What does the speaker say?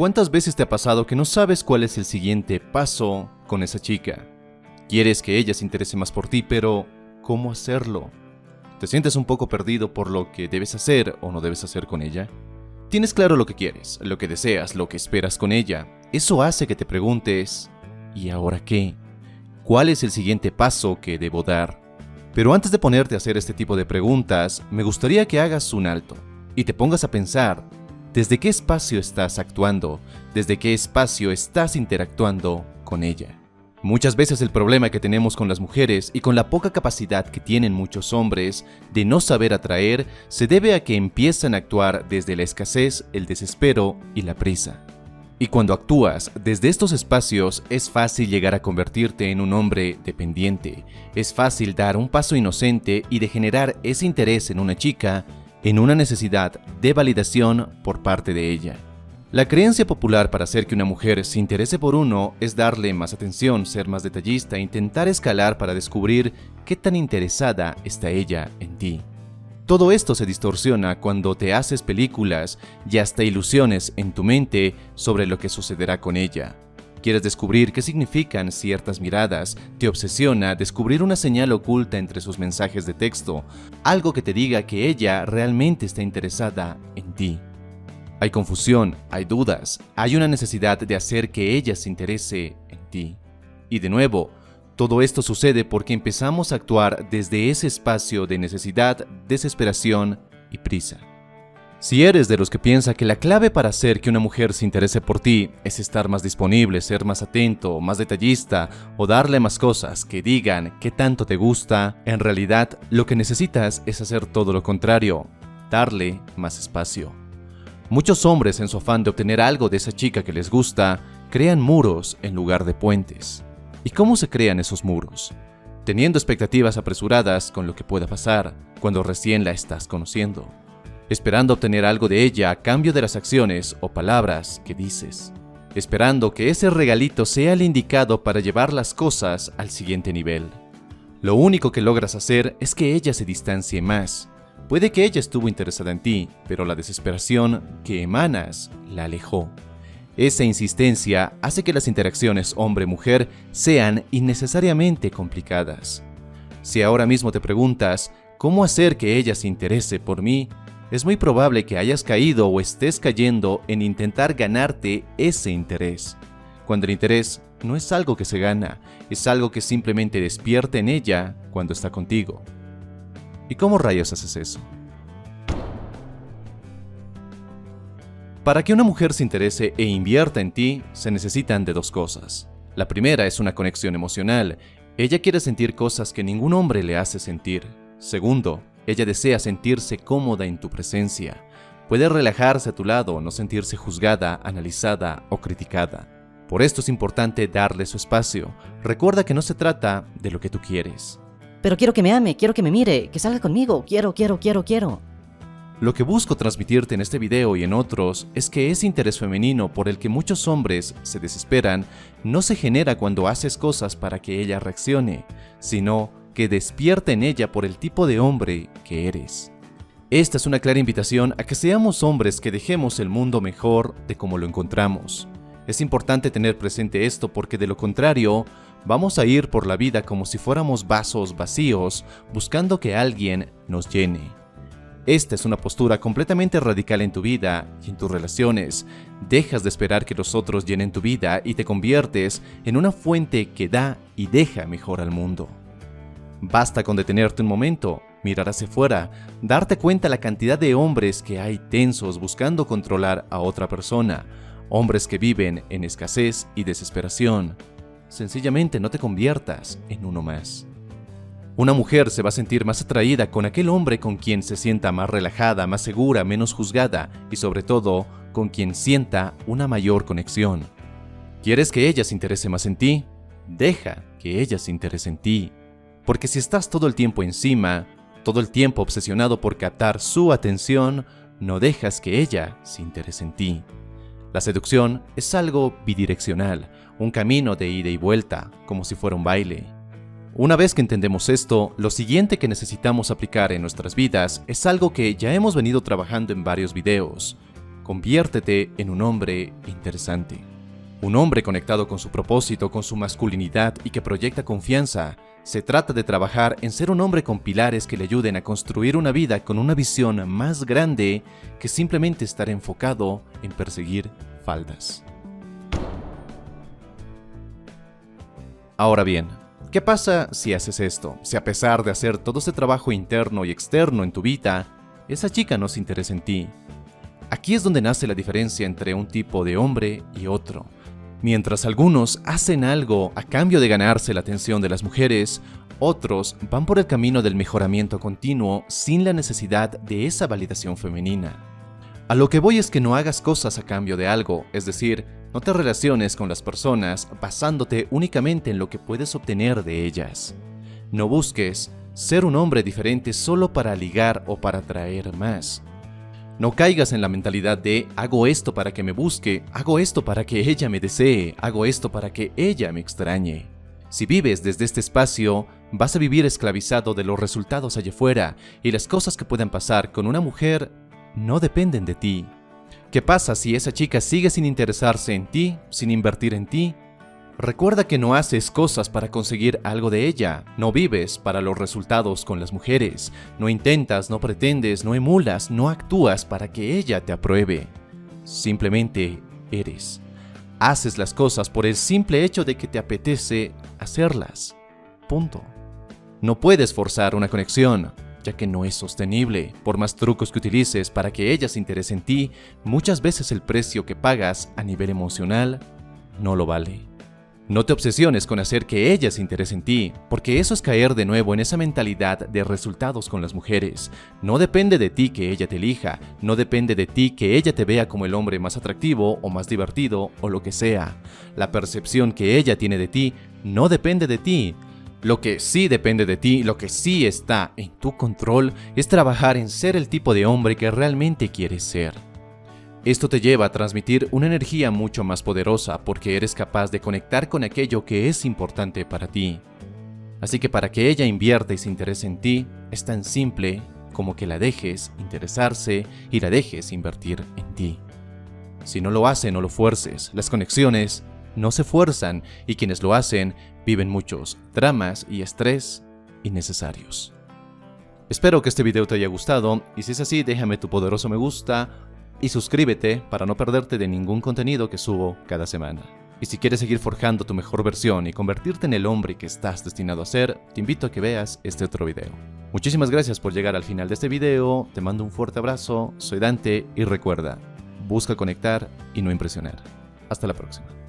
¿Cuántas veces te ha pasado que no sabes cuál es el siguiente paso con esa chica? Quieres que ella se interese más por ti, pero ¿cómo hacerlo? ¿Te sientes un poco perdido por lo que debes hacer o no debes hacer con ella? Tienes claro lo que quieres, lo que deseas, lo que esperas con ella. Eso hace que te preguntes, ¿y ahora qué? ¿Cuál es el siguiente paso que debo dar? Pero antes de ponerte a hacer este tipo de preguntas, me gustaría que hagas un alto y te pongas a pensar desde qué espacio estás actuando, desde qué espacio estás interactuando con ella. Muchas veces el problema que tenemos con las mujeres y con la poca capacidad que tienen muchos hombres de no saber atraer se debe a que empiezan a actuar desde la escasez, el desespero y la prisa. Y cuando actúas desde estos espacios es fácil llegar a convertirte en un hombre dependiente, es fácil dar un paso inocente y de generar ese interés en una chica en una necesidad de validación por parte de ella. La creencia popular para hacer que una mujer se interese por uno es darle más atención, ser más detallista intentar escalar para descubrir qué tan interesada está ella en ti. Todo esto se distorsiona cuando te haces películas y hasta ilusiones en tu mente sobre lo que sucederá con ella. Quieres descubrir qué significan ciertas miradas, te obsesiona descubrir una señal oculta entre sus mensajes de texto, algo que te diga que ella realmente está interesada en ti. Hay confusión, hay dudas, hay una necesidad de hacer que ella se interese en ti. Y de nuevo, todo esto sucede porque empezamos a actuar desde ese espacio de necesidad, desesperación y prisa. Si eres de los que piensa que la clave para hacer que una mujer se interese por ti es estar más disponible, ser más atento, más detallista o darle más cosas que digan qué tanto te gusta, en realidad lo que necesitas es hacer todo lo contrario, darle más espacio. Muchos hombres en su afán de obtener algo de esa chica que les gusta, crean muros en lugar de puentes. ¿Y cómo se crean esos muros? Teniendo expectativas apresuradas con lo que pueda pasar cuando recién la estás conociendo, esperando obtener algo de ella a cambio de las acciones o palabras que dices, esperando que ese regalito sea el indicado para llevar las cosas al siguiente nivel. Lo único que logras hacer es que ella se distancie más, Puede que ella estuvo interesada en ti, pero la desesperación que emanas la alejó. Esa insistencia hace que las interacciones hombre-mujer sean innecesariamente complicadas. Si ahora mismo te preguntas cómo hacer que ella se interese por mí, es muy probable que hayas caído o estés cayendo en intentar ganarte ese interés, cuando el interés no es algo que se gana, es algo que simplemente despierta en ella cuando está contigo. ¿Y cómo rayos haces eso? Para que una mujer se interese e invierta en ti, se necesitan de dos cosas. La primera es una conexión emocional. Ella quiere sentir cosas que ningún hombre le hace sentir. Segundo, ella desea sentirse cómoda en tu presencia. Puede relajarse a tu lado, no sentirse juzgada, analizada o criticada. Por esto es importante darle su espacio. Recuerda que no se trata de lo que tú quieres, pero quiero que me ame, quiero que me mire, que salga conmigo, quiero, quiero, quiero, quiero. Lo que busco transmitirte en este video y en otros es que ese interés femenino por el que muchos hombres se desesperan no se genera cuando haces cosas para que ella reaccione, sino que despierta en ella por el tipo de hombre que eres. Esta es una clara invitación a que seamos hombres que dejemos el mundo mejor de como lo encontramos. Es importante tener presente esto porque de lo contrario, Vamos a ir por la vida como si fuéramos vasos vacíos, buscando que alguien nos llene. Esta es una postura completamente radical en tu vida y en tus relaciones. Dejas de esperar que los otros llenen tu vida y te conviertes en una fuente que da y deja mejor al mundo. Basta con detenerte un momento, mirar hacia fuera, darte cuenta la cantidad de hombres que hay tensos buscando controlar a otra persona, hombres que viven en escasez y desesperación, Sencillamente no te conviertas en uno más. Una mujer se va a sentir más atraída con aquel hombre con quien se sienta más relajada, más segura, menos juzgada y sobre todo con quien sienta una mayor conexión. ¿Quieres que ella se interese más en ti? Deja que ella se interese en ti. Porque si estás todo el tiempo encima, todo el tiempo obsesionado por captar su atención, no dejas que ella se interese en ti. La seducción es algo bidireccional, un camino de ida y vuelta, como si fuera un baile. Una vez que entendemos esto, lo siguiente que necesitamos aplicar en nuestras vidas es algo que ya hemos venido trabajando en varios videos. Conviértete en un hombre interesante. Un hombre conectado con su propósito, con su masculinidad y que proyecta confianza. Se trata de trabajar en ser un hombre con pilares que le ayuden a construir una vida con una visión más grande que simplemente estar enfocado en perseguir faldas. Ahora bien, ¿qué pasa si haces esto? Si a pesar de hacer todo ese trabajo interno y externo en tu vida, esa chica no se interesa en ti. Aquí es donde nace la diferencia entre un tipo de hombre y otro. Mientras algunos hacen algo a cambio de ganarse la atención de las mujeres, otros van por el camino del mejoramiento continuo sin la necesidad de esa validación femenina. A lo que voy es que no hagas cosas a cambio de algo, es decir, no te relaciones con las personas basándote únicamente en lo que puedes obtener de ellas. No busques ser un hombre diferente solo para ligar o para atraer más. No caigas en la mentalidad de hago esto para que me busque, hago esto para que ella me desee, hago esto para que ella me extrañe. Si vives desde este espacio, vas a vivir esclavizado de los resultados allá afuera y las cosas que puedan pasar con una mujer no dependen de ti. ¿Qué pasa si esa chica sigue sin interesarse en ti, sin invertir en ti, Recuerda que no haces cosas para conseguir algo de ella, no vives para los resultados con las mujeres, no intentas, no pretendes, no emulas, no actúas para que ella te apruebe. Simplemente eres. Haces las cosas por el simple hecho de que te apetece hacerlas. Punto. No puedes forzar una conexión, ya que no es sostenible. Por más trucos que utilices para que ella se interese en ti, muchas veces el precio que pagas a nivel emocional no lo vale. No te obsesiones con hacer que ella se interese en ti, porque eso es caer de nuevo en esa mentalidad de resultados con las mujeres. No depende de ti que ella te elija, no depende de ti que ella te vea como el hombre más atractivo o más divertido o lo que sea. La percepción que ella tiene de ti no depende de ti. Lo que sí depende de ti, lo que sí está en tu control, es trabajar en ser el tipo de hombre que realmente quieres ser. Esto te lleva a transmitir una energía mucho más poderosa porque eres capaz de conectar con aquello que es importante para ti. Así que para que ella invierta y se interese en ti, es tan simple como que la dejes interesarse y la dejes invertir en ti. Si no lo hace, no lo fuerces. Las conexiones no se fuerzan y quienes lo hacen viven muchos dramas y estrés innecesarios. Espero que este video te haya gustado y si es así déjame tu poderoso me gusta y suscríbete para no perderte de ningún contenido que subo cada semana. Y si quieres seguir forjando tu mejor versión y convertirte en el hombre que estás destinado a ser, te invito a que veas este otro video. Muchísimas gracias por llegar al final de este video, te mando un fuerte abrazo, soy Dante y recuerda, busca conectar y no impresionar. Hasta la próxima.